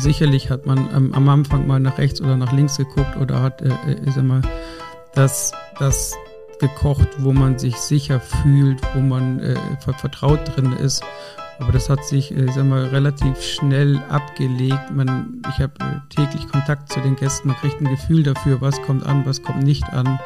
sicherlich hat man am, am, Anfang mal nach rechts oder nach links geguckt oder hat, äh, äh ich sag mal, das, das gekocht, wo man sich sicher fühlt, wo man äh, vertraut drin ist. Aber das hat sich, äh, ich sag mal, relativ schnell abgelegt. Man, ich habe äh, täglich Kontakt zu den Gästen, man kriegt ein Gefühl dafür, was kommt an, was kommt nicht an.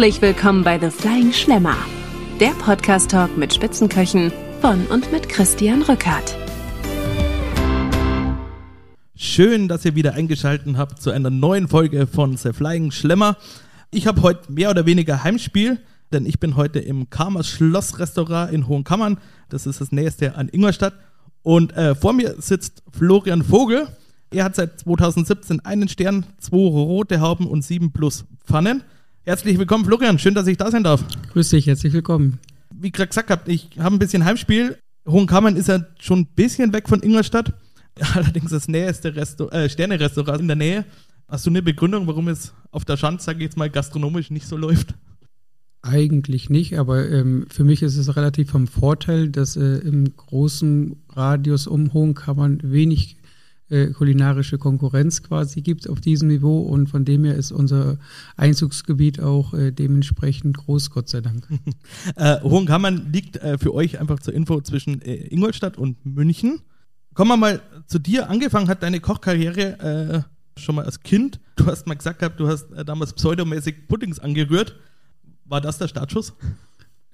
Herzlich willkommen bei The Flying Schlemmer, der Podcast-Talk mit Spitzenköchen von und mit Christian Rückert. Schön, dass ihr wieder eingeschaltet habt zu einer neuen Folge von The Flying Schlemmer. Ich habe heute mehr oder weniger Heimspiel, denn ich bin heute im Karmers Schlossrestaurant in Hohenkammern. Das ist das nächste an Ingolstadt. Und äh, vor mir sitzt Florian Vogel. Er hat seit 2017 einen Stern, zwei rote Hauben und sieben plus Pfannen. Herzlich willkommen, Florian. Schön, dass ich da sein darf. Grüß dich, herzlich willkommen. Wie gerade gesagt habt, ich habe ein bisschen Heimspiel. Hohenkammern ist ja schon ein bisschen weg von Ingolstadt. Allerdings das nächste Resto äh, Sterne-Restaurant in der Nähe. Hast du eine Begründung, warum es auf der Schanze, sage ich jetzt mal, gastronomisch nicht so läuft? Eigentlich nicht, aber ähm, für mich ist es relativ vom Vorteil, dass äh, im großen Radius um Hohenkammern wenig kulinarische Konkurrenz quasi gibt auf diesem Niveau und von dem her ist unser Einzugsgebiet auch äh, dementsprechend groß, Gott sei Dank. äh, Hohenkammern liegt äh, für euch einfach zur Info zwischen äh, Ingolstadt und München. Kommen wir mal zu dir. Angefangen hat deine Kochkarriere äh, schon mal als Kind. Du hast mal gesagt gehabt, du hast damals pseudomäßig Puddings angerührt. War das der Startschuss?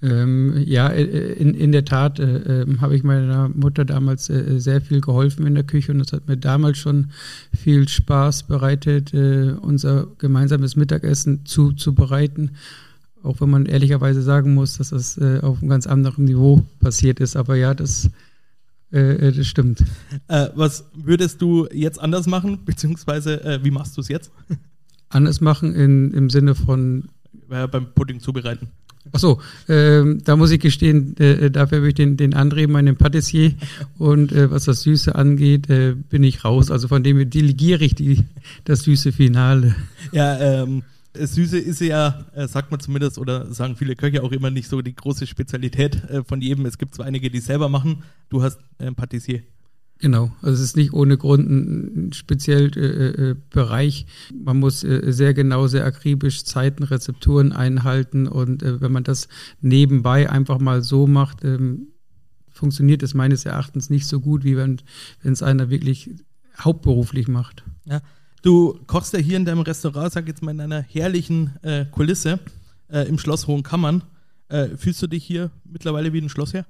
Ähm, ja, äh, äh, in, in der Tat äh, äh, habe ich meiner Mutter damals äh, sehr viel geholfen in der Küche und es hat mir damals schon viel Spaß bereitet, äh, unser gemeinsames Mittagessen zuzubereiten. Auch wenn man ehrlicherweise sagen muss, dass das auf einem ganz anderen Niveau passiert ist. Aber ja, das, das stimmt. was würdest du jetzt anders machen, beziehungsweise wie machst du es jetzt? Anders machen in, im Sinne von beim Pudding zubereiten. Achso, ähm, da muss ich gestehen, äh, dafür habe ich den, den André, meinen Patissier. Und äh, was das Süße angeht, äh, bin ich raus. Also von dem delegiere ich die, das süße Finale. Ja, ähm, Süße ist ja, äh, sagt man zumindest, oder sagen viele Köche auch immer nicht so die große Spezialität äh, von jedem. Es gibt zwar einige, die es selber machen. Du hast äh, Patissier. Genau, also es ist nicht ohne Grund ein speziell äh, äh, Bereich. Man muss äh, sehr genau, sehr akribisch Zeiten, Rezepturen einhalten und äh, wenn man das nebenbei einfach mal so macht, ähm, funktioniert es meines Erachtens nicht so gut, wie wenn es einer wirklich hauptberuflich macht. Ja, du kochst ja hier in deinem Restaurant, sag jetzt mal in einer herrlichen äh, Kulisse äh, im Schloss Hohenkammern. fühlst du dich hier mittlerweile wie ein Schlossherr?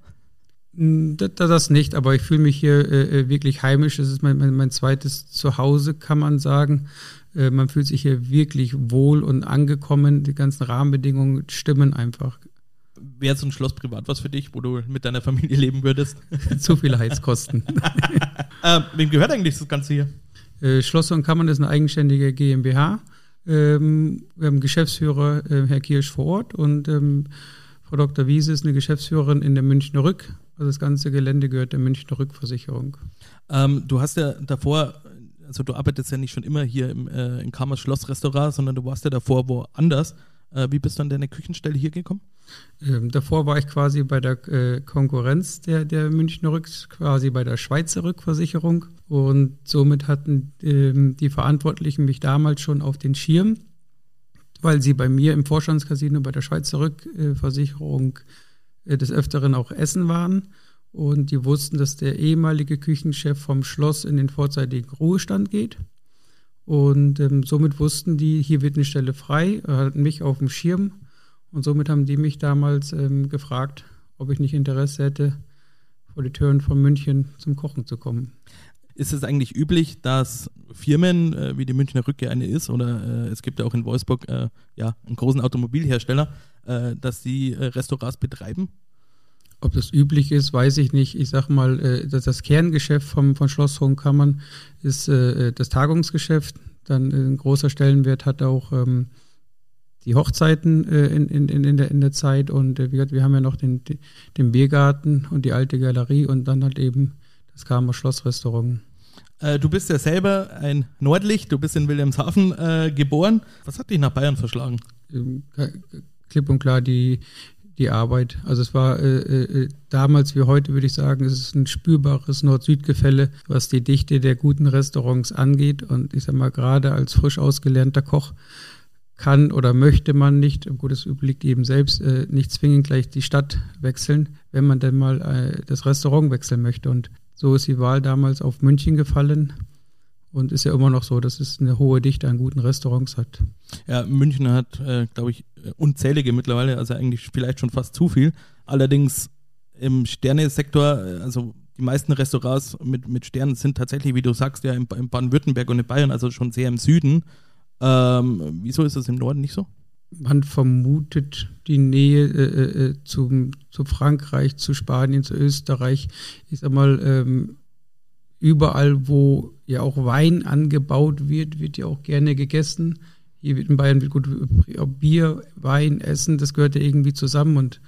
Hm, das nicht, aber ich fühle mich hier äh, äh, wirklich heimisch. Es ist mein, mein, mein, zweites Zuhause, kann man sagen. Äh, man fühlt sich hier wirklich wohl und angekommen. Die ganzen Rahmenbedingungen stimmen einfach. Wäre so ein Schloss privat was für dich, wo du mit deiner Familie leben würdest? Zu viele Heizkosten. äh, wem gehört eigentlich das Ganze hier? Äh, Schloss und Kammern ist eine eigenständige GmbH. Ähm, wir haben Geschäftsführer äh, Herr Kirsch vor Ort und ähm, Frau Dr. Wiese ist eine Geschäftsführerin in der Münchner Rück also das ganze Gelände gehört der Münchner Rückversicherung. Ähm, du hast ja davor, also du arbeitest ja nicht schon immer hier im, äh, im Kamers Schlossrestaurant, sondern du warst ja davor woanders. Äh, wie bist du an deine Küchenstelle hier gekommen? Ähm, davor war ich quasi bei der äh, Konkurrenz der, der Münchner Rück, quasi bei der Schweizer Rückversicherung. Und somit hatten ähm, die Verantwortlichen mich damals schon auf den Schirm, weil sie bei mir im Vorstandscasino bei der Schweizer Rückversicherung äh, des Öfteren auch essen waren. Und die wussten, dass der ehemalige Küchenchef vom Schloss in den vorzeitigen Ruhestand geht. Und ähm, somit wussten die, hier wird eine Stelle frei, hatten mich auf dem Schirm. Und somit haben die mich damals ähm, gefragt, ob ich nicht Interesse hätte, vor die Türen von München zum Kochen zu kommen. Ist es eigentlich üblich, dass Firmen, äh, wie die Münchner Rückkehr eine ist, oder äh, es gibt ja auch in Wolfsburg äh, ja, einen großen Automobilhersteller, äh, dass sie äh, Restaurants betreiben? Ob das üblich ist, weiß ich nicht. Ich sag mal, äh, das Kerngeschäft vom, von Schloss Hohenkammern ist das Tagungsgeschäft. Dann ein großer Stellenwert hat auch ähm, die Hochzeiten in, in, in, der, in der Zeit. Und wie gesagt, wir haben ja noch den, den Biergarten und die alte Galerie und dann halt eben das Kamer Schlossrestaurant. Äh, du bist ja selber ein Nordlicht, du bist in Wilhelmshaven äh, geboren. Was hat dich nach Bayern verschlagen? Klipp und klar die, die Arbeit. Also es war äh, äh, damals wie heute, würde ich sagen, es ist ein spürbares Nord-Süd-Gefälle, was die Dichte der guten Restaurants angeht. Und ich sag mal, gerade als frisch ausgelernter Koch kann oder möchte man nicht, gut, das überlegt eben selbst, äh, nicht zwingend gleich die Stadt wechseln, wenn man denn mal äh, das Restaurant wechseln möchte. Und so ist die Wahl damals auf München gefallen und ist ja immer noch so, dass es eine hohe Dichte an guten Restaurants hat. Ja, München hat, äh, glaube ich, unzählige mittlerweile, also eigentlich vielleicht schon fast zu viel. Allerdings im Sternesektor, äh, also die meisten Restaurants mit, mit Sternen sind tatsächlich, wie du sagst, ja in, in Baden-Württemberg und in Bayern, also schon sehr im Süden. Ähm, wieso ist das im Norden nicht so? Man vermutet die Nähe äh, äh, zum, zu Frankreich, zu Spanien, zu Österreich. Ich sag mal, ähm, überall, wo ja auch Wein angebaut wird, wird ja auch gerne gegessen. Hier wird in Bayern wird gut Bier, Wein, Essen, das gehört ja irgendwie zusammen und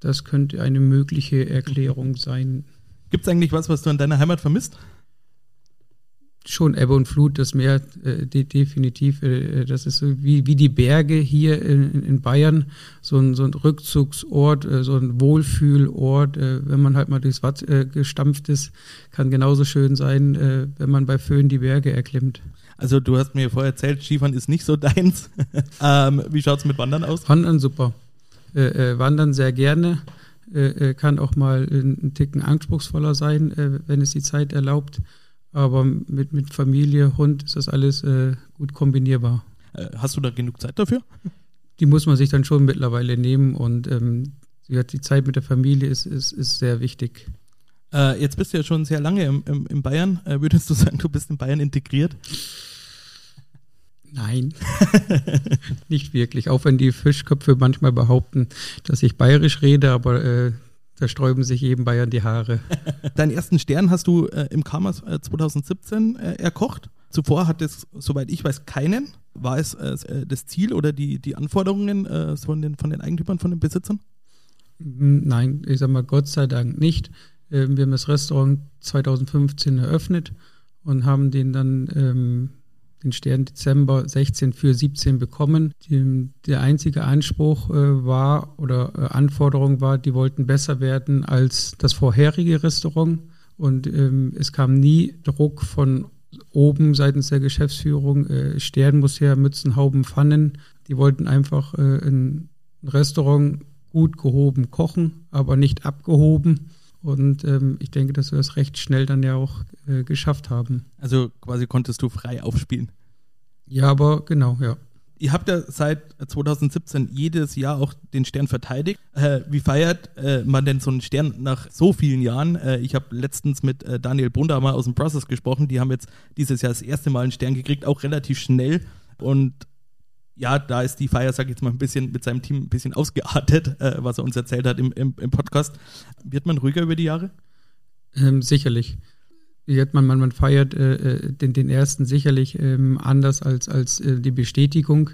das könnte eine mögliche Erklärung sein. Gibt es eigentlich was, was du an deiner Heimat vermisst? Schon Ebbe und Flut, das Meer äh, de definitiv, äh, das ist so wie, wie die Berge hier in, in Bayern, so ein, so ein Rückzugsort, äh, so ein Wohlfühlort, äh, wenn man halt mal durchs Watt äh, gestampft ist, kann genauso schön sein, äh, wenn man bei Föhn die Berge erklimmt. Also du hast mir vorher erzählt, Skifahren ist nicht so deins. ähm, wie schaut es mit Wandern aus? Wandern super. wandern sehr gerne. kann auch mal ein Ticken anspruchsvoller sein, wenn es die Zeit erlaubt. Aber mit, mit Familie, Hund ist das alles äh, gut kombinierbar. Äh, hast du da genug Zeit dafür? Die muss man sich dann schon mittlerweile nehmen und ähm, die Zeit mit der Familie ist, ist, ist sehr wichtig. Äh, jetzt bist du ja schon sehr lange im, im, in Bayern. Äh, würdest du sagen, du bist in Bayern integriert? Nein, nicht wirklich. Auch wenn die Fischköpfe manchmal behaupten, dass ich bayerisch rede, aber äh, da sträuben sich jedem Bayern die Haare. Deinen ersten Stern hast du äh, im Kamas äh, 2017 äh, erkocht. Zuvor hat es, soweit ich weiß, keinen. War es äh, das Ziel oder die, die Anforderungen äh, von, den, von den Eigentümern, von den Besitzern? Nein, ich sag mal Gott sei Dank nicht. Ähm, wir haben das Restaurant 2015 eröffnet und haben den dann ähm, den Stern Dezember 16 für 17 bekommen. Die, der einzige Anspruch äh, war oder äh, Anforderung war, die wollten besser werden als das vorherige Restaurant. Und ähm, es kam nie Druck von oben seitens der Geschäftsführung, äh, Stern muss her, Mützen, Hauben, Pfannen. Die wollten einfach äh, ein Restaurant gut gehoben kochen, aber nicht abgehoben. Und ähm, ich denke, dass wir das recht schnell dann ja auch äh, geschafft haben. Also quasi konntest du frei aufspielen. Ja, aber genau, ja. Ihr habt ja seit 2017 jedes Jahr auch den Stern verteidigt. Äh, wie feiert äh, man denn so einen Stern nach so vielen Jahren? Äh, ich habe letztens mit äh, Daniel Brundamer aus dem Process gesprochen. Die haben jetzt dieses Jahr das erste Mal einen Stern gekriegt, auch relativ schnell. Und ja, da ist die Feier, sag ich jetzt mal, ein bisschen mit seinem Team ein bisschen ausgeartet, äh, was er uns erzählt hat im, im, im, Podcast. Wird man ruhiger über die Jahre? Ähm, sicherlich. Man, man, man feiert äh, äh, den, den ersten sicherlich ähm, anders als, als äh, die Bestätigung.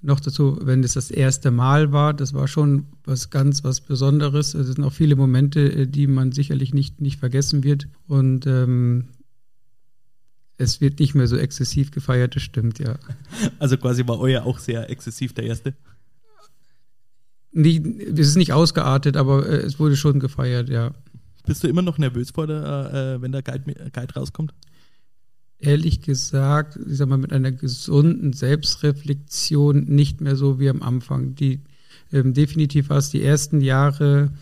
Noch dazu, wenn es das erste Mal war, das war schon was ganz was Besonderes. Es sind auch viele Momente, äh, die man sicherlich nicht, nicht vergessen wird. Und ähm, es wird nicht mehr so exzessiv gefeiert, das stimmt, ja. Also quasi war euer auch sehr exzessiv der erste? Nicht, es ist nicht ausgeartet, aber äh, es wurde schon gefeiert, ja. Bist du immer noch nervös vor der, äh, wenn der Guide, Guide rauskommt? Ehrlich gesagt, ich sag mal, mit einer gesunden Selbstreflexion nicht mehr so wie am Anfang. Die ähm, definitiv war es die ersten Jahre,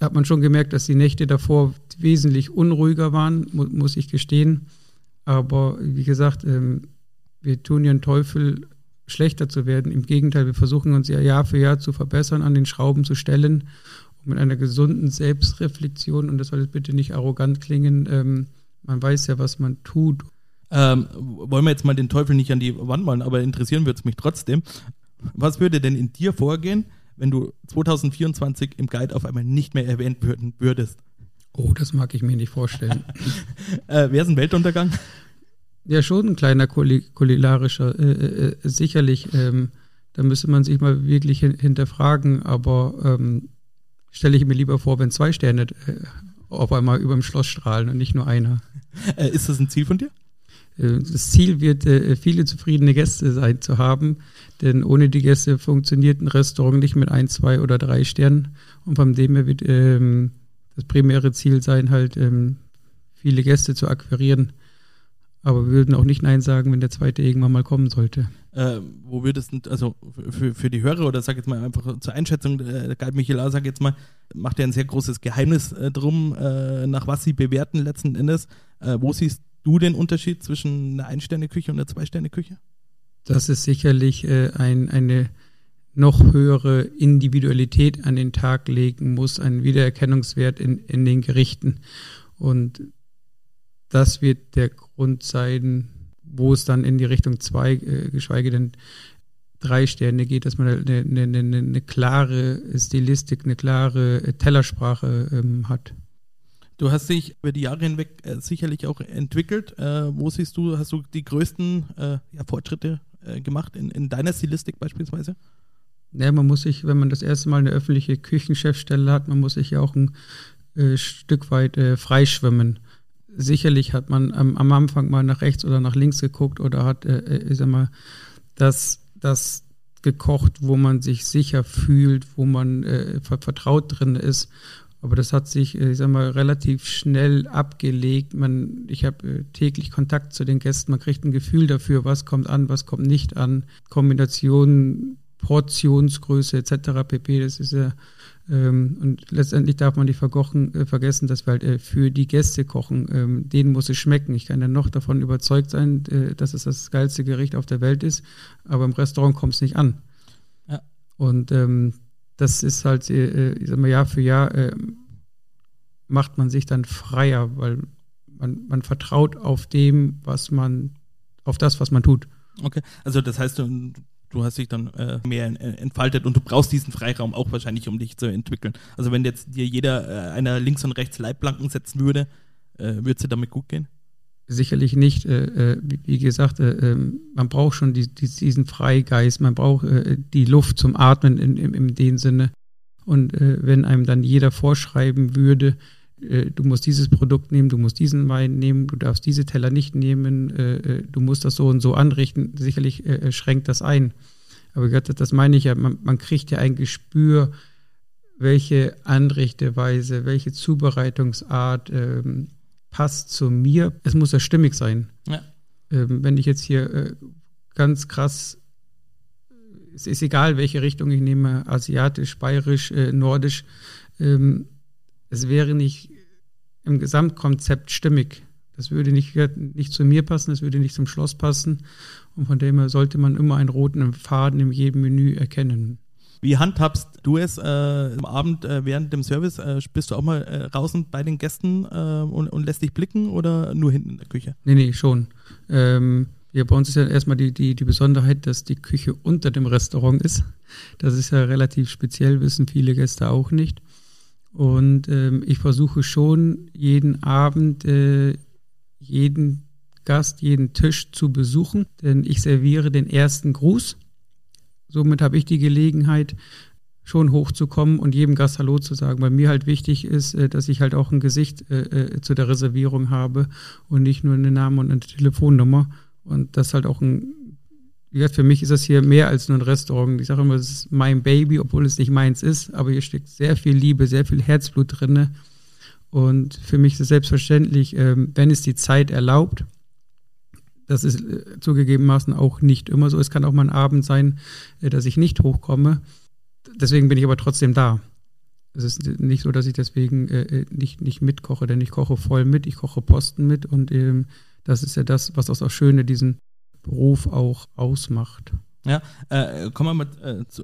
hat man schon gemerkt, dass die Nächte davor wesentlich unruhiger waren, mu muss ich gestehen. Aber wie gesagt, ähm, wir tun ja einen Teufel, schlechter zu werden. Im Gegenteil, wir versuchen uns ja Jahr für Jahr zu verbessern, an den Schrauben zu stellen und mit einer gesunden Selbstreflexion. Und das soll jetzt bitte nicht arrogant klingen. Ähm, man weiß ja, was man tut. Ähm, wollen wir jetzt mal den Teufel nicht an die Wand malen, aber interessieren würde es mich trotzdem. Was würde denn in dir vorgehen, wenn du 2024 im Guide auf einmal nicht mehr erwähnt würdest? Oh, das mag ich mir nicht vorstellen. äh, Wäre es ein Weltuntergang? Ja, schon ein kleiner kulilarischer, äh, äh, äh, sicherlich. Ähm, da müsste man sich mal wirklich hin hinterfragen, aber ähm, stelle ich mir lieber vor, wenn zwei Sterne äh, auf einmal über dem Schloss strahlen und nicht nur einer. Äh, ist das ein Ziel von dir? Äh, das Ziel wird, viele zufriedene Gäste sein zu haben, denn ohne die Gäste funktioniert ein Restaurant nicht mit ein, zwei oder drei Sternen. Und von dem her wird ähm, das primäre Ziel sein, halt ähm, viele Gäste zu akquirieren. Aber wir würden auch nicht Nein sagen, wenn der zweite irgendwann mal kommen sollte. Äh, wo würdest du, also für, für die Hörer oder sag jetzt mal einfach zur Einschätzung, äh, Galt Michela, sag jetzt mal, macht ja ein sehr großes Geheimnis äh, drum, äh, nach was sie bewerten letzten Endes. Äh, wo siehst du den Unterschied zwischen einer Ein-Sterne-Küche und einer Zwei-Sterne-Küche? Das ist sicherlich äh, ein, eine noch höhere Individualität an den Tag legen muss, ein Wiedererkennungswert in, in den Gerichten. Und das wird der Grund sein, wo es dann in die Richtung zwei, äh, geschweige denn drei Sterne geht, dass man eine, eine, eine, eine klare Stilistik, eine klare Tellersprache ähm, hat. Du hast dich über die Jahre hinweg äh, sicherlich auch entwickelt. Äh, wo siehst du, hast du die größten äh, ja, Fortschritte äh, gemacht in, in deiner Stilistik beispielsweise? Ja, man muss sich, wenn man das erste Mal eine öffentliche Küchenchefstelle hat, man muss sich ja auch ein äh, Stück weit äh, freischwimmen sicherlich hat man am, am, Anfang mal nach rechts oder nach links geguckt oder hat, äh, äh, ich sag mal, das, das gekocht, wo man sich sicher fühlt, wo man äh, vertraut drin ist. Aber das hat sich, äh, ich sag mal, relativ schnell abgelegt. Man, ich habe äh, täglich Kontakt zu den Gästen. Man kriegt ein Gefühl dafür, was kommt an, was kommt nicht an. Kombinationen, Portionsgröße etc. pp. Das ist ja ähm, und letztendlich darf man nicht verkochen, äh, vergessen, dass wir halt äh, für die Gäste kochen. Ähm, denen muss es schmecken. Ich kann dann noch davon überzeugt sein, äh, dass es das geilste Gericht auf der Welt ist, aber im Restaurant kommt es nicht an. Ja. Und ähm, das ist halt, äh, ich sag mal, Jahr für Jahr äh, macht man sich dann freier, weil man, man vertraut auf dem, was man, auf das, was man tut. Okay, also das heißt, du, du hast dich dann äh, mehr entfaltet und du brauchst diesen Freiraum auch wahrscheinlich, um dich zu entwickeln. Also wenn jetzt dir jeder äh, einer links und rechts Leitplanken setzen würde, äh, würde es dir damit gut gehen? Sicherlich nicht. Äh, äh wie gesagt, äh, ähm, man braucht schon die, die, diesen Freigeist, man braucht äh, die Luft zum Atmen in, in, in dem Sinne. Und wenn einem dann jeder vorschreiben würde, du musst dieses Produkt nehmen, du musst diesen Wein nehmen, du darfst diese Teller nicht nehmen, du musst das so und so anrichten. Sicherlich schränkt das ein. Aber das meine ich ja, man, man kriegt ja ein Gespür, welche Anrichteweise, welche Zubereitungsart ähm, passt zu mir. Es muss ja stimmig sein. Ja. Ähm, wenn ich jetzt hier äh, ganz krass, es ist egal, welche Richtung ich nehme, asiatisch, bayerisch, äh, nordisch, ähm, es wäre nicht im Gesamtkonzept stimmig. Das würde nicht, nicht zu mir passen, das würde nicht zum Schloss passen. Und von dem her sollte man immer einen roten Faden in jedem Menü erkennen. Wie handhabst du es äh, am Abend äh, während dem Service? Äh, bist du auch mal äh, draußen bei den Gästen äh, und, und, lässt dich blicken oder nur hinten in der Küche? Nee, nee, schon. Ähm, ja, bei uns ist ja erstmal die, die, die Besonderheit, dass die Küche unter dem Restaurant ist. Das ist ja relativ speziell, wissen viele Gäste auch nicht. Und ähm, ich versuche schon jeden Abend äh, jeden Gast, jeden Tisch zu besuchen, denn ich serviere den ersten Gruß. Somit habe ich die Gelegenheit, schon hochzukommen und jedem Gast Hallo zu sagen, weil mir halt wichtig ist, äh, dass ich halt auch ein Gesicht äh, äh, zu der Reservierung habe und nicht nur einen Namen und eine Telefonnummer. Und das halt auch ein, wie gesagt, für mich ist das hier mehr als nur ein Restaurant. Ich sage immer, es ist mein Baby, obwohl es nicht meins ist, aber hier steckt sehr viel Liebe, sehr viel Herzblut drinne. Und für mich ist es selbstverständlich, ähm, wenn es die Zeit erlaubt, das ist äh, zugegebenermaßen auch nicht immer so. Es kann auch mal ein Abend sein, äh, dass ich nicht hochkomme. Deswegen bin ich aber trotzdem da. Es ist nicht so, dass ich deswegen äh, nicht, nicht mitkoche, denn ich koche voll mit, ich koche Posten mit und ähm, das ist ja das, was auch Schöne diesen Beruf auch ausmacht. Ja, äh, kommen wir mal äh, zu,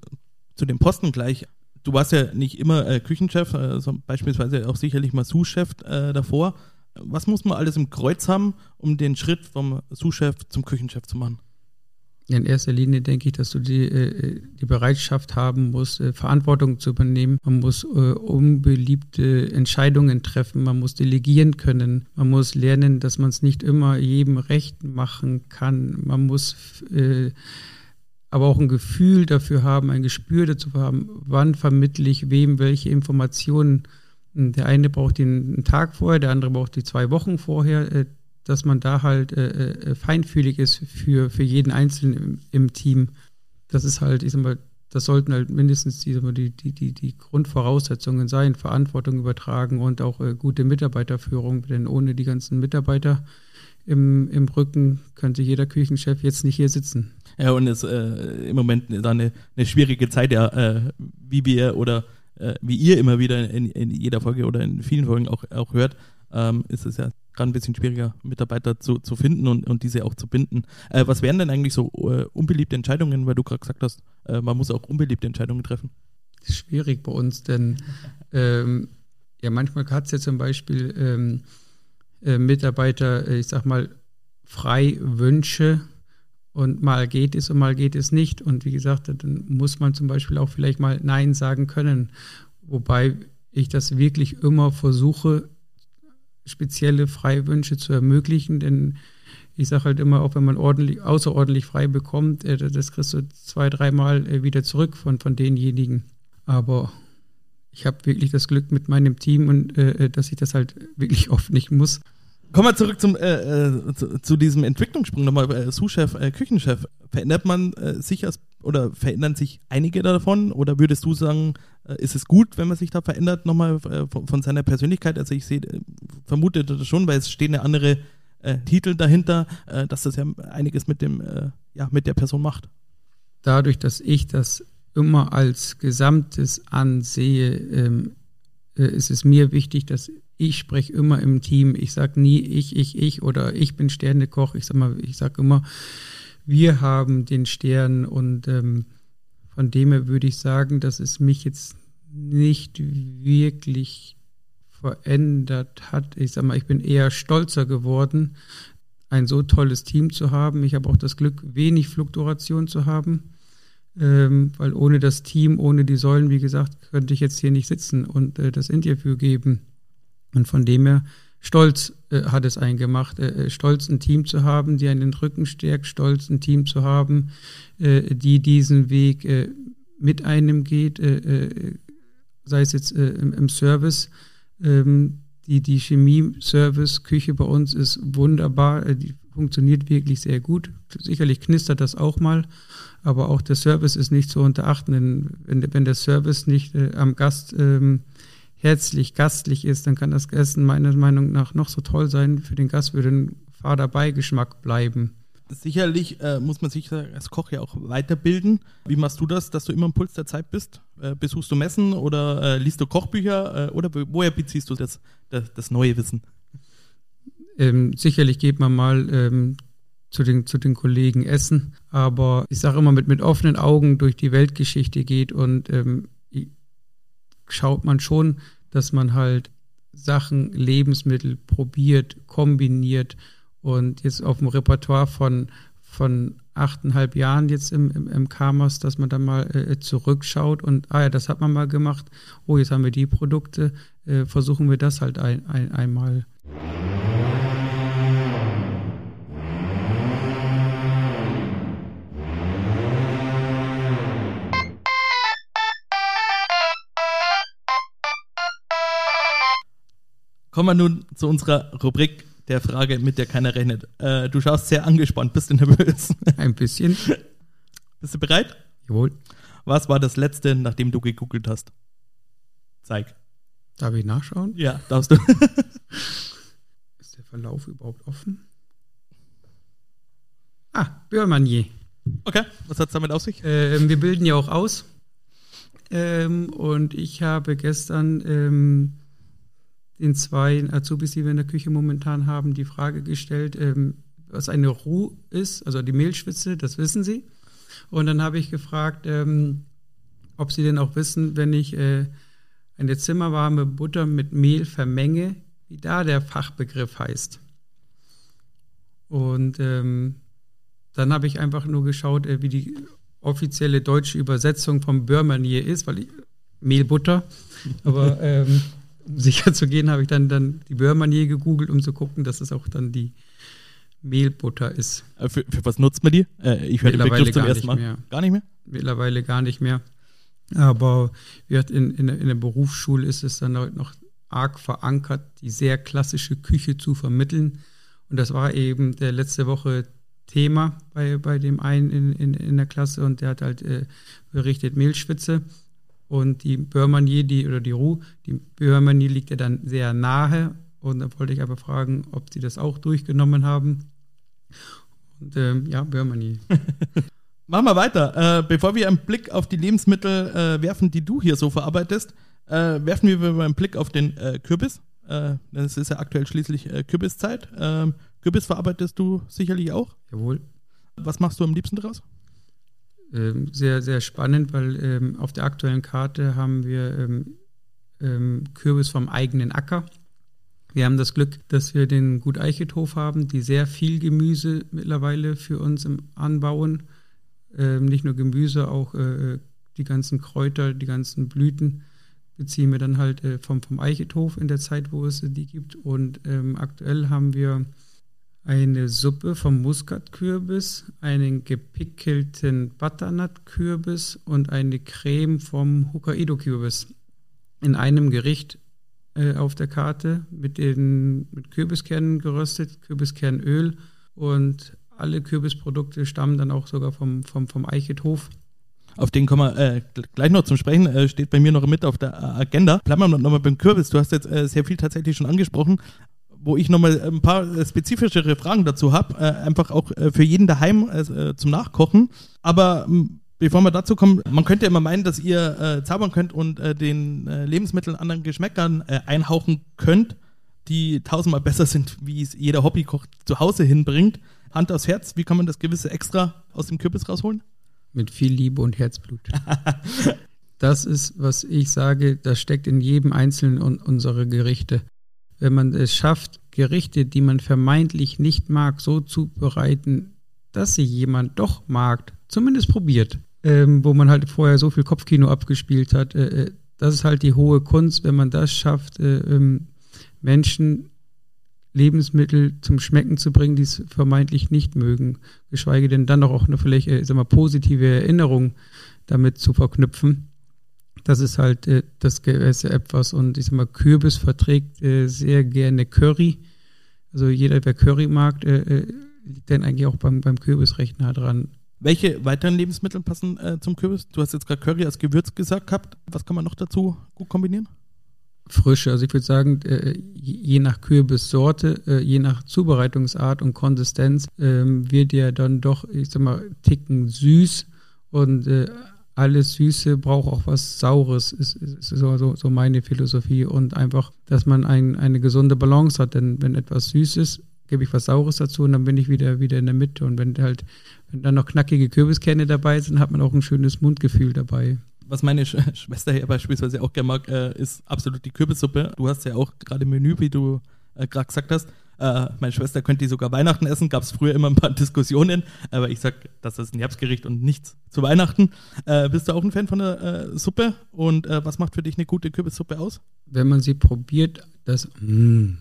zu dem Posten gleich du warst ja nicht immer äh, Küchenchef, äh, so beispielsweise auch sicherlich mal Sous-Chef äh, davor. Was muss man alles im Kreuz haben, um den Schritt vom Sous-Chef zum Küchenchef zu machen? In erster Linie denke ich, dass du die, äh, die Bereitschaft haben musst, äh, Verantwortung zu übernehmen. Man muss äh, unbeliebte Entscheidungen treffen, man muss delegieren können, man muss lernen, dass man es nicht immer jedem recht machen kann. Man muss aber auch ein Gefühl dafür haben, ein Gespür dazu haben, wann vermittle ich wem welche Informationen. Der eine braucht den Tag vorher, der andere braucht die zwei Wochen vorher. Dass man da halt äh, äh, feinfühlig ist für, für jeden Einzelnen im, im, Team. Das ist halt, ich sag mal, das sollten halt mindestens die, die, die, die, Grundvoraussetzungen sein, Verantwortung übertragen und auch äh, gute Mitarbeiterführung, denn ohne die ganzen Mitarbeiter im, im Rücken könnte jeder Küchenchef jetzt nicht hier sitzen. Ja, und es äh, im Moment da eine, eine schwierige Zeit, ja, äh, wie wir oder äh, wie ihr immer wieder in, in jeder Folge oder in vielen Folgen auch, auch hört, ähm, ist es ja gerade ein bisschen schwieriger, Mitarbeiter zu, zu finden und, und diese auch zu binden. Äh, was wären denn eigentlich so äh, unbeliebte Entscheidungen, weil du gerade gesagt hast, äh, man muss auch unbeliebte Entscheidungen treffen? Das ist schwierig bei uns, denn ähm, ja, manchmal hat es ja zum Beispiel ähm, äh, Mitarbeiter, äh, ich sag mal, frei Wünsche und mal geht es und mal geht es nicht. Und wie gesagt, dann muss man zum Beispiel auch vielleicht mal Nein sagen können. Wobei ich das wirklich immer versuche, spezielle Freiwünsche zu ermöglichen, denn ich sage halt immer, auch wenn man ordentlich, außerordentlich frei bekommt, äh, das kriegst du zwei, dreimal äh, wieder zurück von, von denjenigen. Aber ich habe wirklich das Glück mit meinem Team und äh, dass ich das halt wirklich oft nicht muss. Kommen wir zurück zum, äh, zu, zu, diesem Entwicklungssprung nochmal, äh, Sous-Chef, äh, Küchenchef. Verändert man äh, sich als, oder verändern sich einige davon? Oder würdest du sagen, äh, ist es gut, wenn man sich da verändert, nochmal äh, von, seiner Persönlichkeit? Also ich sehe, vermute das schon, weil es stehen ja andere Titel dahinter, dass das ja einiges mit dem, ja, mit der Person macht. Dadurch, dass ich das immer als Gesamtes ansehe, ähm, ist es mir wichtig, dass ich spreche immer im Team. Ich sage nie ich, ich, ich oder ich bin Sternekoch. Ich sage mal, ich sage immer, wir haben den Stern und ähm, von dem her würde ich sagen, dass es mich jetzt nicht wirklich verändert hat. Ich sage mal, ich bin eher stolzer geworden, ein so tolles Team zu haben. Ich habe auch das Glück, wenig Fluktuation zu haben, ähm, weil ohne das Team, ohne die Säulen, wie gesagt, könnte ich jetzt hier nicht sitzen und äh, das Interview geben. Und von dem her, Stolz äh, hat es eingemacht, äh, äh, stolz ein Team zu haben, die einen Rücken stärkt, stolz ein Team zu haben, äh, die diesen Weg äh, mit einem geht, äh, sei es jetzt im, im, Service. Ähm, die, die Chemie-Service-Küche bei uns ist wunderbar, die funktioniert wirklich sehr gut. Sicherlich knistert das auch mal, aber auch der Service ist nicht zu unterachten, denn wenn, wenn der Service nicht am Gast ähm, herzlich, gastlich ist, dann kann das Essen meiner Meinung nach noch so toll sein. Für den Gast würde ein fader Beigeschmack bleiben. Sicherlich äh, muss man sich als Koch ja auch weiterbilden. Wie machst du das, dass du immer im Puls der Zeit bist? Äh, besuchst du Messen oder äh, liest du Kochbücher äh, oder woher beziehst du das, das, das neue Wissen? Ähm, sicherlich geht man mal ähm, zu, den, zu den Kollegen essen, aber ich sage immer, mit, mit offenen Augen durch die Weltgeschichte geht und ähm, schaut man schon, dass man halt Sachen, Lebensmittel probiert, kombiniert. Und jetzt auf dem Repertoire von, von achteinhalb Jahren jetzt im, im, im Kamas, dass man dann mal äh, zurückschaut und, ah ja, das hat man mal gemacht, oh, jetzt haben wir die Produkte, äh, versuchen wir das halt ein, ein, einmal. Kommen wir nun zu unserer Rubrik der Frage, mit der keiner rechnet. Äh, du schaust sehr angespannt, bist du nervös? Ein bisschen. Bist du bereit? Jawohl. Was war das letzte, nachdem du gegoogelt hast? Zeig. Darf ich nachschauen? Ja, darfst du. Ist der Verlauf überhaupt offen? Ah, Börmanier. Okay, was hat es damit auf sich? Ähm, wir bilden ja auch aus. Ähm, und ich habe gestern ähm, den zwei Azubis, die wir in der Küche momentan haben, die Frage gestellt, ähm, was eine Roux ist, also die Mehlschwitze, das wissen sie. Und dann habe ich gefragt, ähm, ob sie denn auch wissen, wenn ich äh, eine zimmerwarme Butter mit Mehl vermenge, wie da der Fachbegriff heißt. Und ähm, dann habe ich einfach nur geschaut, äh, wie die offizielle deutsche Übersetzung vom Börmanier ist, weil ich, Mehlbutter. Aber ähm, um sicher zu gehen, habe ich dann, dann die Börmanier gegoogelt, um zu gucken, dass es auch dann die Mehlbutter ist. Äh, für, für was nutzt man die? Äh, ich höre den Begriff zum ersten Mal. Mehr. Gar nicht mehr? Mittlerweile gar nicht mehr. Aber in, in, in der Berufsschule ist es dann halt noch arg verankert, die sehr klassische Küche zu vermitteln. Und das war eben der letzte Woche Thema bei, bei dem einen in, in, in der Klasse und der hat halt äh, berichtet Mehlschwitze. Und die Börmanie, die oder die Ruh, die Börmanie liegt ja dann sehr nahe. Und da wollte ich aber fragen, ob sie das auch durchgenommen haben. Und ähm, ja, Börmanie. Machen wir weiter. Äh, bevor wir einen Blick auf die Lebensmittel äh, werfen, die du hier so verarbeitest, äh, werfen wir mal einen Blick auf den äh, Kürbis. Äh, es ist ja aktuell schließlich äh, Kürbiszeit. Ähm, Kürbis verarbeitest du sicherlich auch. Jawohl. Was machst du am liebsten draus? Ähm, sehr, sehr spannend, weil ähm, auf der aktuellen Karte haben wir ähm, Kürbis vom eigenen Acker. Wir haben das Glück, dass wir den Gut Eichethof haben, die sehr viel Gemüse mittlerweile für uns anbauen ähm, nicht nur Gemüse, auch äh, die ganzen Kräuter, die ganzen Blüten beziehen wir dann halt äh, vom, vom Eichethof in der Zeit, wo es die gibt. Und ähm, aktuell haben wir eine Suppe vom Muskatkürbis, einen gepickelten Butternut-Kürbis und eine Creme vom Hokkaido-Kürbis in einem Gericht äh, auf der Karte mit den mit Kürbiskernen geröstet, Kürbiskernöl und alle Kürbisprodukte stammen dann auch sogar vom, vom, vom Eichethof. Auf den kommen wir äh, gleich noch zum Sprechen, äh, steht bei mir noch mit auf der Agenda. Bleiben wir nochmal beim Kürbis. Du hast jetzt äh, sehr viel tatsächlich schon angesprochen, wo ich nochmal ein paar äh, spezifischere Fragen dazu habe, äh, einfach auch für jeden daheim zum Nachkochen. Aber bevor wir dazu kommen, man könnte immer meinen, dass ihr zaubern könnt und den Lebensmitteln anderen Geschmäckern einhauchen könnt, die tausendmal besser sind, wie es jeder Hobbykoch zu Hause hinbringt. Hand aufs Herz, wie kann man das gewisse Extra aus dem Kürbis rausholen? Mit viel Liebe und Herzblut. das ist, was ich sage, das steckt in jedem einzelnen unserer Gerichte. Wenn man es schafft, Gerichte, die man vermeintlich nicht mag, so zu bereiten, dass sie jemand doch mag, zumindest probiert, ähm, wo man halt vorher so viel Kopfkino abgespielt hat, äh, äh das ist halt die hohe Kunst, wenn man das schafft, äh, ähm, Menschen Lebensmittel zum Schmecken zu bringen, die es vermeintlich nicht mögen, geschweige denn dann auch eine vielleicht äh, sag mal, positive Erinnerung damit zu verknüpfen. Das ist halt äh, das gewisse etwas und ich sag mal, Kürbis verträgt äh, sehr gerne Curry. Also jeder, wer Curry mag, äh, äh, liegt dann eigentlich auch beim, beim Kürbis recht nah dran. Welche weiteren Lebensmittel passen äh, zum Kürbis? Du hast jetzt gerade Curry als Gewürz gesagt gehabt. Was kann man noch dazu gut kombinieren? Frische. Also ich würde sagen, äh, je nach Kürbissorte, je nach Zubereitungsart und Konsistenz ähm, wird ja dann doch, ich sag mal, ticken süß und alles Süße braucht auch was Saures, ist, ist so, so, so, meine Philosophie. Und einfach, dass man ein, eine gesunde Balance hat, denn wenn etwas süß ist, gebe ich was Saures dazu und dann bin ich wieder, wieder in der Mitte. Und wenn halt, wenn dann noch knackige Kürbiskerne dabei sind, hat man auch ein schönes Mundgefühl dabei. Was meine Sch Schwester hier beispielsweise auch gerne mag, äh, ist absolut die Kürbissuppe. Du hast ja auch gerade Menü, wie du äh, gerade gesagt hast. Äh, meine Schwester könnte die sogar Weihnachten essen. Gab es früher immer ein paar Diskussionen, aber ich sag, das ist ein Herbstgericht und nichts zu Weihnachten. Äh, bist du auch ein Fan von der äh, Suppe? Und äh, was macht für dich eine gute Kürbissuppe aus? Wenn man sie probiert, das. Mm.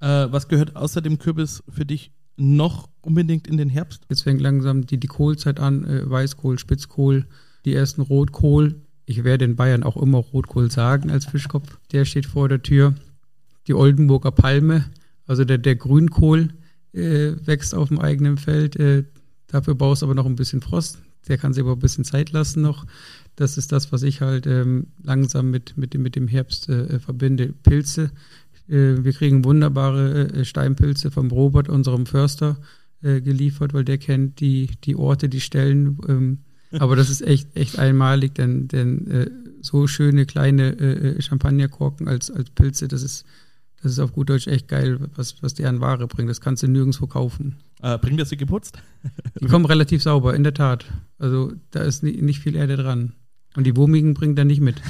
was gehört außer dem Kürbis für dich noch unbedingt in den Herbst? Jetzt fängt langsam die, die Kohlzeit an, Weißkohl, Spitzkohl die ersten Rotkohl. Ich werde in Bayern auch immer Rotkohl sagen als Fischkopf. Der steht vor der Tür. Die Oldenburger Palme, also der, der Grünkohl, äh, wächst auf dem eigenen Feld. Äh, dafür baust du aber noch ein bisschen Frost. Der kann sich aber ein bisschen Zeit lassen noch. Das ist das, was ich halt ähm, langsam mit, mit, dem, mit dem Herbst äh, verbinde. Pilze. Äh, wir kriegen wunderbare äh, Steinpilze vom Robert, unserem Förster, äh, geliefert, weil der kennt die, die Orte, die Stellen. Ähm, aber das ist echt, echt einmalig, denn, denn äh, so schöne kleine äh, äh, Champagnerkorken als, als Pilze, das ist, das ist auf gut Deutsch echt geil, was, was die an Ware bringen. Das kannst du nirgendwo kaufen. Äh, bringt das sie geputzt? Die kommen relativ sauber, in der Tat. Also da ist nicht, nicht viel Erde dran. Und die Wurmigen bringen da nicht mit.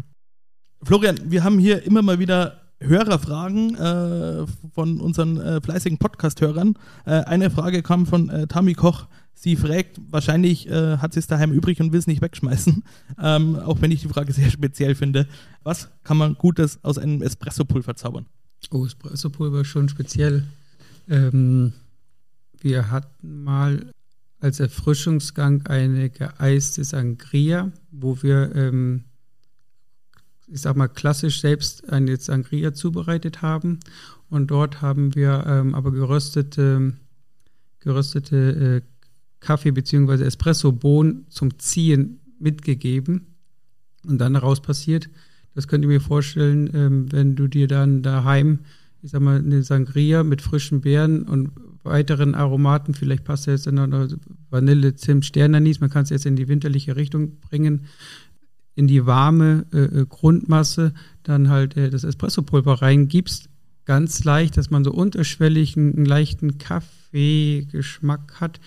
Florian, wir haben hier immer mal wieder Hörerfragen äh, von unseren äh, fleißigen Podcast-Hörern. Äh, eine Frage kam von äh, Tami Koch. Sie fragt, wahrscheinlich äh, hat sie es daheim übrig und will es nicht wegschmeißen. Ähm, auch wenn ich die Frage sehr speziell finde. Was kann man Gutes aus einem Espresso-Pulver zaubern? Oh, Espresso-Pulver schon speziell. Ähm, wir hatten mal als Erfrischungsgang eine geeiste Sangria, wo wir ähm, ich sag mal, klassisch selbst eine Sangria zubereitet haben. Und dort haben wir ähm, aber geröstete, geröstete äh, Kaffee- bzw. Espresso-Bohnen zum Ziehen mitgegeben. Und dann daraus passiert, das könnt ihr mir vorstellen, ähm, wenn du dir dann daheim, ich sag mal, eine Sangria mit frischen Beeren und weiteren Aromaten, vielleicht passt ja jetzt noch Vanille, Zimt, Sternanis, man kann es jetzt in die winterliche Richtung bringen, in die warme äh, äh, Grundmasse dann halt äh, das Espressopulver reingibst, ganz leicht, dass man so unterschwellig einen, einen leichten Kaffeegeschmack hat.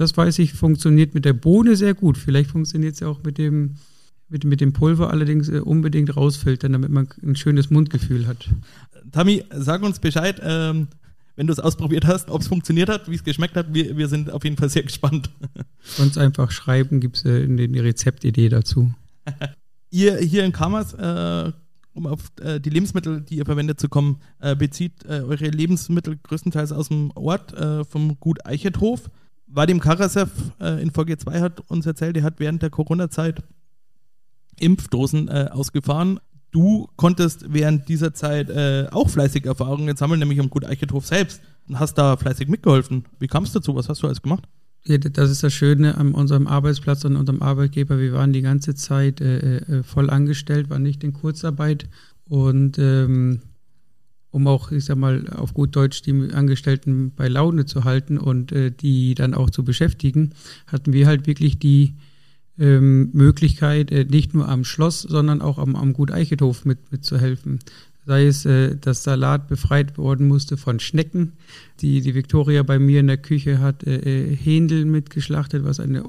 Das weiß ich, funktioniert mit der Bohne sehr gut. Vielleicht funktioniert es ja auch mit dem, mit, mit dem Pulver allerdings äh, unbedingt rausfiltern, damit man ein schönes Mundgefühl hat. Tami, sag uns Bescheid, ähm, wenn du es ausprobiert hast, ob es funktioniert hat, wie es geschmeckt hat. Wir, wir sind auf jeden Fall sehr gespannt. Sonst einfach schreiben, gibt es äh, eine Rezeptidee dazu. ihr hier in Kamas, äh, um auf äh, die Lebensmittel, die ihr verwendet, zu kommen, äh, bezieht eure Lebensmittel größtenteils aus dem Ort, vom Gut Eichethof. Vadim Karasev äh, in Folge 2 hat uns erzählt, er hat während der Corona-Zeit Impfdosen ausgefahren. Du konntest während dieser Zeit auch fleißig Erfahrungen sammeln, nämlich am Gut Eichethof selbst. Und hast da fleißig mitgeholfen. Wie kam es dazu? Was hast du alles gemacht? Das ist das Schöne an unserem Arbeitsplatz und unserem Arbeitgeber. Wir waren die ganze Zeit äh, äh, voll angestellt, waren nicht in Kurzarbeit. Und ähm, um auch, ich sag mal, auf gut Deutsch die Angestellten bei Laune zu halten und äh, die dann auch zu beschäftigen, hatten wir halt wirklich die ähm, Möglichkeit, äh, nicht nur am Schloss, sondern auch am, am Gut Eichethof mit, mitzuhelfen sei es, äh, dass Salat befreit worden musste von Schnecken. Die, die Victoria bei mir in der Küche hat äh, äh, Händel mitgeschlachtet, was eine,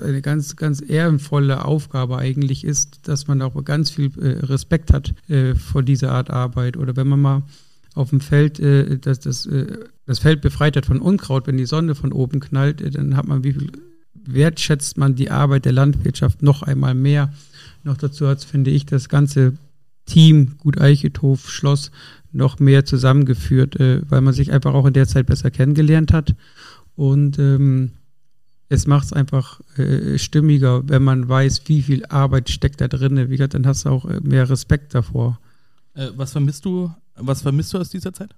eine ganz, ganz ehrenvolle Aufgabe eigentlich ist, dass man auch ganz viel äh, Respekt hat äh, vor dieser Art Arbeit. Oder wenn man mal auf dem Feld äh, das, das, äh, das Feld befreit hat von Unkraut, wenn die Sonne von oben knallt, äh, dann hat man wie viel wertschätzt man die Arbeit der Landwirtschaft noch einmal mehr. Noch dazu hat, finde ich, das ganze Team Gut Eichethof Schloss noch mehr zusammengeführt, äh, weil man sich einfach auch in der Zeit besser kennengelernt hat. Und ähm, es macht es einfach äh, stimmiger, wenn man weiß, wie viel Arbeit steckt da drin. Wie gesagt, dann hast du auch äh, mehr Respekt davor. Äh, was vermisst du? Was vermisst du aus dieser Zeit?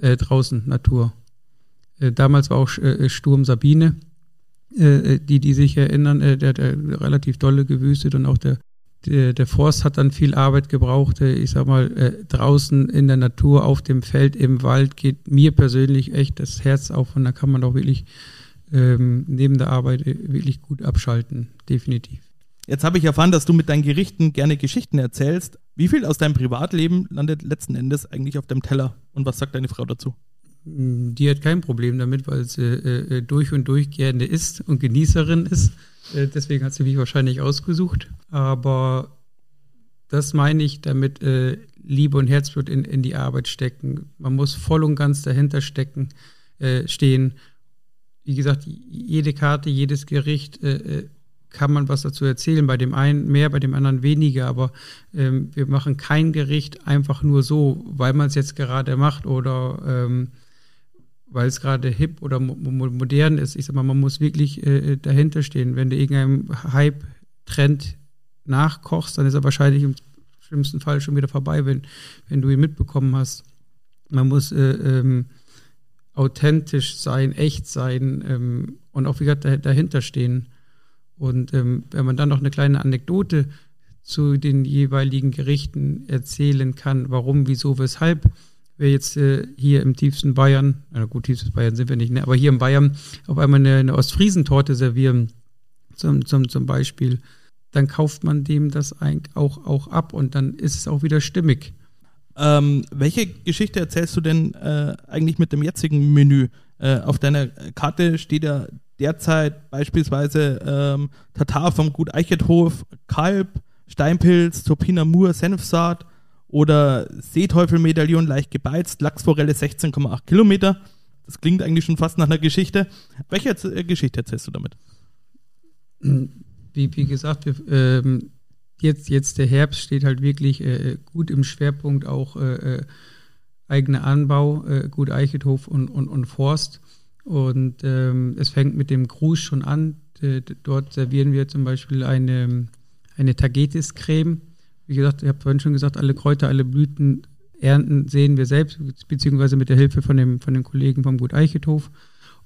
Äh, draußen, Natur. Äh, damals war auch Sturm Sabine, die, die sich erinnern, der hat relativ dolle gewüstet und auch der der, der Forst hat dann viel Arbeit gebraucht. Äh, ich sag mal, äh, draußen in der Natur, auf dem Feld, im Wald geht mir persönlich echt das Herz auf und da kann man auch wirklich ähm, neben der Arbeit äh, wirklich gut abschalten, definitiv. Jetzt habe ich erfahren, dass du mit deinen Gerichten gerne Geschichten erzählst. Wie viel aus deinem Privatleben landet letzten Endes eigentlich auf dem Teller und was sagt deine Frau dazu? Mm, die hat kein Problem damit, weil sie äh, durch und durch gerne isst und Genießerin ist. Äh, deswegen hat sie mich wahrscheinlich ausgesucht. Aber das meine ich damit, äh, Liebe und Herzblut in, in die Arbeit stecken. Man muss voll und ganz dahinter stecken, äh, stehen. Wie gesagt, jede Karte, jedes Gericht äh, äh, kann man was dazu erzählen. Bei dem einen mehr, bei dem anderen weniger. Aber ähm, wir machen kein Gericht einfach nur so, weil man es jetzt gerade macht oder ähm, weil es gerade hip oder mo modern ist. Ich sag mal, man muss wirklich äh, dahinter stehen. Wenn du irgendeinem Hype-Trend nachkochst, dann ist er wahrscheinlich im schlimmsten Fall schon wieder vorbei, wenn, wenn du ihn mitbekommen hast. Man muss äh, ähm, authentisch sein, echt sein ähm, und auch wieder dahinter stehen. Und ähm, wenn man dann noch eine kleine Anekdote zu den jeweiligen Gerichten erzählen kann, warum, wieso, weshalb, wir jetzt äh, hier im tiefsten Bayern, na gut, tiefstes Bayern sind wir nicht, ne, aber hier in Bayern auf einmal eine, eine Ostfriesentorte servieren, zum, zum, zum Beispiel, dann kauft man dem das auch, auch ab und dann ist es auch wieder stimmig. Ähm, welche Geschichte erzählst du denn äh, eigentlich mit dem jetzigen Menü? Äh, auf deiner Karte steht ja derzeit beispielsweise ähm, Tatar vom Gut Eichethof, Kalb, Steinpilz, Topina Mur, Senfsaat, oder Seeteufelmedaillon leicht gebeizt, Lachsforelle 16,8 Kilometer. Das klingt eigentlich schon fast nach einer Geschichte. Welche äh, Geschichte erzählst du damit? Wie, wie gesagt, wir, ähm, jetzt, jetzt der Herbst steht halt wirklich äh, gut im Schwerpunkt auch äh, äh eigener Anbau, äh, gut Eichethof und, und, und Forst. Und ähm, es fängt mit dem Gruß schon an. dort servieren wir zum Beispiel eine, eine Tagetes-Creme wie gesagt, ich habe vorhin schon gesagt, alle Kräuter, alle Blüten ernten sehen wir selbst, beziehungsweise mit der Hilfe von dem, von den Kollegen vom Gut Eichethof.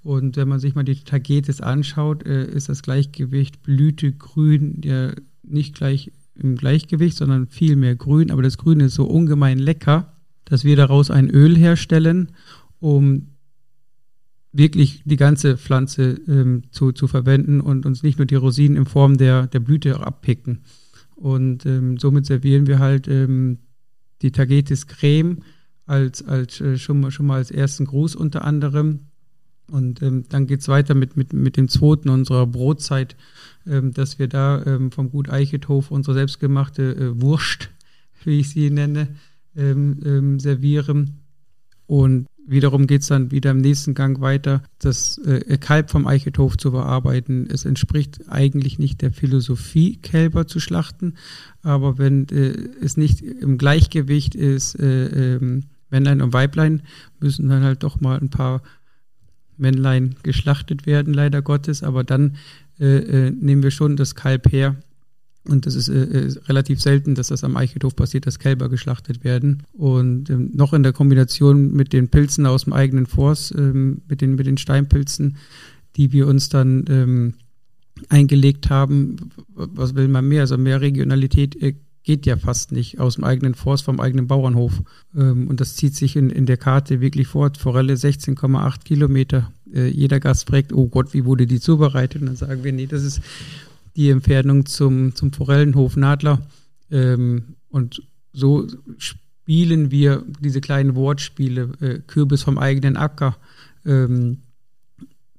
Und wenn man sich mal die Tagetes anschaut, äh, ist das Gleichgewicht Blüte grün ja nicht gleich im Gleichgewicht, sondern viel mehr grün. Aber das Grün ist so ungemein lecker, dass wir daraus ein Öl herstellen, um wirklich die ganze Pflanze ähm, zu, zu verwenden und uns nicht nur die Rosinen in Form der, der Blüte abpicken. Und ähm, somit servieren wir halt ähm, die Tagetes Creme als, als äh, schon, schon mal als ersten Gruß unter anderem. Und ähm, dann geht es weiter mit, mit, mit dem zweiten unserer Brotzeit, ähm, dass wir da ähm, vom Gut Eichethof unsere selbstgemachte äh, Wurst, wie ich sie nenne, ähm, ähm, servieren. Und wiederum geht es dann wieder im nächsten Gang weiter, das äh, Kalb vom Eichethof zu bearbeiten. Es entspricht eigentlich nicht der Philosophie, Kälber zu schlachten, aber wenn äh, es nicht im Gleichgewicht ist, äh, ähm, Männlein und Weiblein, müssen dann halt doch mal ein paar Männlein geschlachtet werden, leider Gottes, aber dann äh, äh, nehmen wir schon das Kalb her. Und das ist äh, äh, relativ selten, dass das am Eichelhof passiert, dass Kälber geschlachtet werden. Und ähm, noch in der Kombination mit den Pilzen aus dem eigenen Forst, ähm, mit, den, mit den Steinpilzen, die wir uns dann ähm, eingelegt haben, was will man mehr? Also mehr Regionalität äh, geht ja fast nicht aus dem eigenen Forst, vom eigenen Bauernhof. Ähm, und das zieht sich in, in der Karte wirklich fort. Forelle 16,8 Kilometer. Äh, jeder Gast fragt, oh Gott, wie wurde die zubereitet? Und dann sagen wir, nee, das ist die Entfernung zum, zum Forellenhof Nadler. Ähm, und so spielen wir diese kleinen Wortspiele, äh, Kürbis vom eigenen Acker, ähm,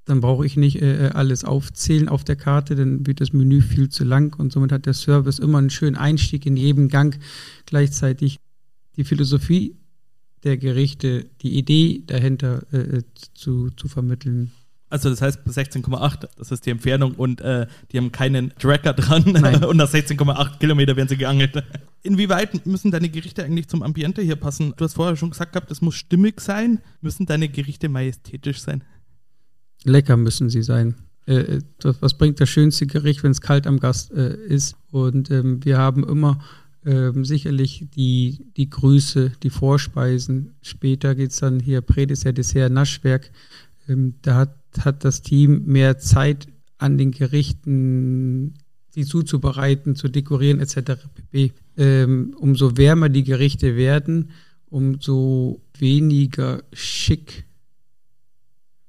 dann brauche ich nicht äh, alles aufzählen auf der Karte, dann wird das Menü viel zu lang und somit hat der Service immer einen schönen Einstieg in jedem Gang. Gleichzeitig die Philosophie der Gerichte, die Idee dahinter äh, zu, zu vermitteln. Also das heißt 16,8, das ist die Entfernung und äh, die haben keinen Tracker dran und nach 16,8 Kilometer werden sie geangelt. Inwieweit müssen deine Gerichte eigentlich zum Ambiente hier passen? Du hast vorher schon gesagt gehabt, es muss stimmig sein. Müssen deine Gerichte majestätisch sein? Lecker müssen sie sein. Äh, das, was bringt das schönste Gericht, wenn es kalt am Gast äh, ist? Und ähm, wir haben immer ähm, sicherlich die, die Grüße, die Vorspeisen. Später geht es dann hier Prädessert, Dessert, Naschwerk. Ähm, da hat, hat das Team mehr Zeit an den Gerichten, sie zuzubereiten, zu dekorieren etc. pp. Ähm, umso wärmer die Gerichte werden, umso weniger schick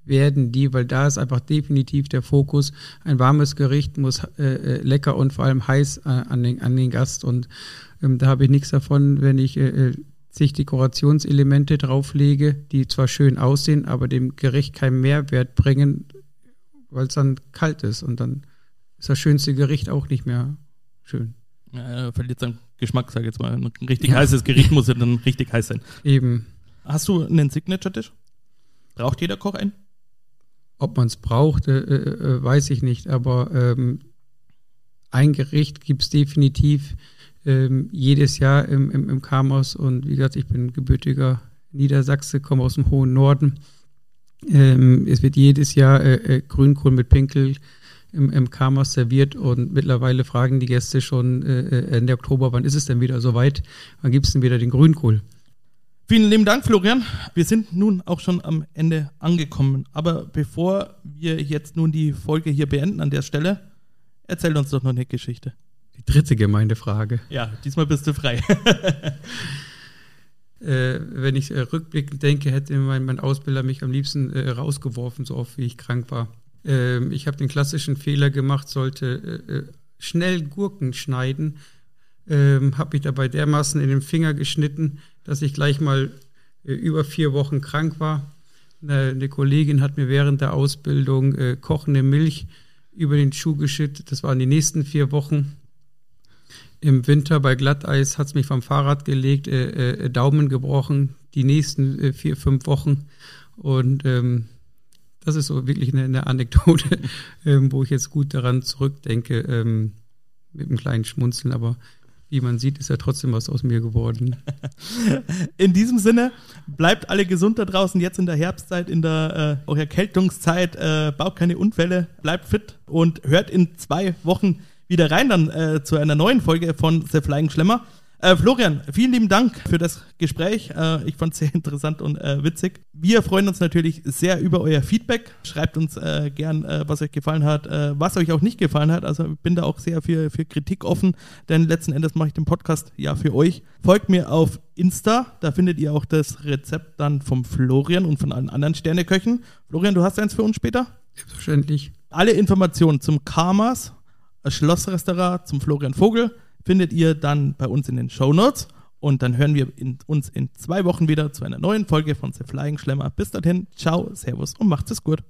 werden die, weil da ist einfach definitiv der Fokus. Ein warmes Gericht muss äh, äh, lecker und vor allem heiß äh, an, den, an den Gast. Und ähm, da habe ich nichts davon, wenn ich äh, sich äh, Dekorationselemente drauflege, die zwar schön aussehen, aber dem Gericht keinen Mehrwert bringen, weil es dann kalt ist. Und dann ist das schönste Gericht auch nicht mehr schön. Ja, verliert seinen Geschmack, sag ich jetzt mal. Ein richtig ja. heißes Gericht muss ja dann richtig heiß sein. Eben. Hast du einen Signature-Tisch? Braucht jeder Koch einen? Ob man es braucht, äh, äh, weiß ich nicht, aber ähm, ein Gericht gibt es definitiv ähm, jedes Jahr im, im, im Kamos und wie gesagt, ich bin gebürtiger Niedersachse, komme aus dem hohen Norden. Ähm, es wird jedes Jahr äh, äh, Grünkohl mit Pinkel im, im Kamos serviert und mittlerweile fragen die Gäste schon äh, äh Ende Oktober, wann ist es denn wieder soweit? Wann gibt es denn wieder den Grünkohl? Vielen lieben Dank, Florian. Wir sind nun auch schon am Ende angekommen. Aber bevor wir jetzt nun die Folge hier beenden an der Stelle, erzähl uns doch noch eine Geschichte. Die dritte Gemeindefrage. Ja, diesmal bist du frei. äh, wenn ich äh, rückblickend denke, hätte mein, mein Ausbilder mich am liebsten äh, rausgeworfen, so oft wie ich krank war. Ähm, ich habe den klassischen Fehler gemacht, sollte äh, äh, schnell Gurken schneiden, ähm, habe mich dabei dermaßen in den Finger geschnitten, dass ich gleich mal äh, über vier Wochen krank war. Eine, Kollegin hat mir während der Ausbildung äh, kochende Milch über den Schuh geschüttet. Das waren die nächsten vier Wochen. Im Winter bei Glatteis hat es mich vom Fahrrad gelegt, äh, Daumen gebrochen, die nächsten vier, fünf Wochen. Und ähm, das ist so wirklich eine, eine Anekdote, ähm, wo ich jetzt gut daran zurückdenke, ähm, mit einem kleinen Schmunzeln. Aber wie man sieht, ist ja trotzdem was aus mir geworden. In diesem Sinne, bleibt alle gesund da draußen, jetzt in der Herbstzeit, in der äh, auch Erkältungszeit, äh, baut keine Unfälle, bleibt fit und hört in zwei Wochen wieder rein dann äh, zu einer neuen Folge von The Flying Schlemmer. Äh, Florian, vielen lieben Dank für das Gespräch. Äh, ich fand es sehr interessant und äh, witzig. Wir freuen uns natürlich sehr über euer Feedback. Schreibt uns äh, gern, äh, was euch gefallen hat, äh, was euch auch nicht gefallen hat. Also ich bin da auch sehr für, für Kritik offen, denn letzten Endes mache ich den Podcast ja für euch. Folgt mir auf Insta, da findet ihr auch das Rezept dann vom Florian und von allen anderen Sterneköchen. Florian, du hast eins für uns später? Selbstverständlich. Alle Informationen zum Karmas, Schlossrestaurant, zum Florian Vogel findet ihr dann bei uns in den Show Notes. Und dann hören wir in, uns in zwei Wochen wieder zu einer neuen Folge von The Flying Schlemmer. Bis dahin, ciao, servus und macht es gut.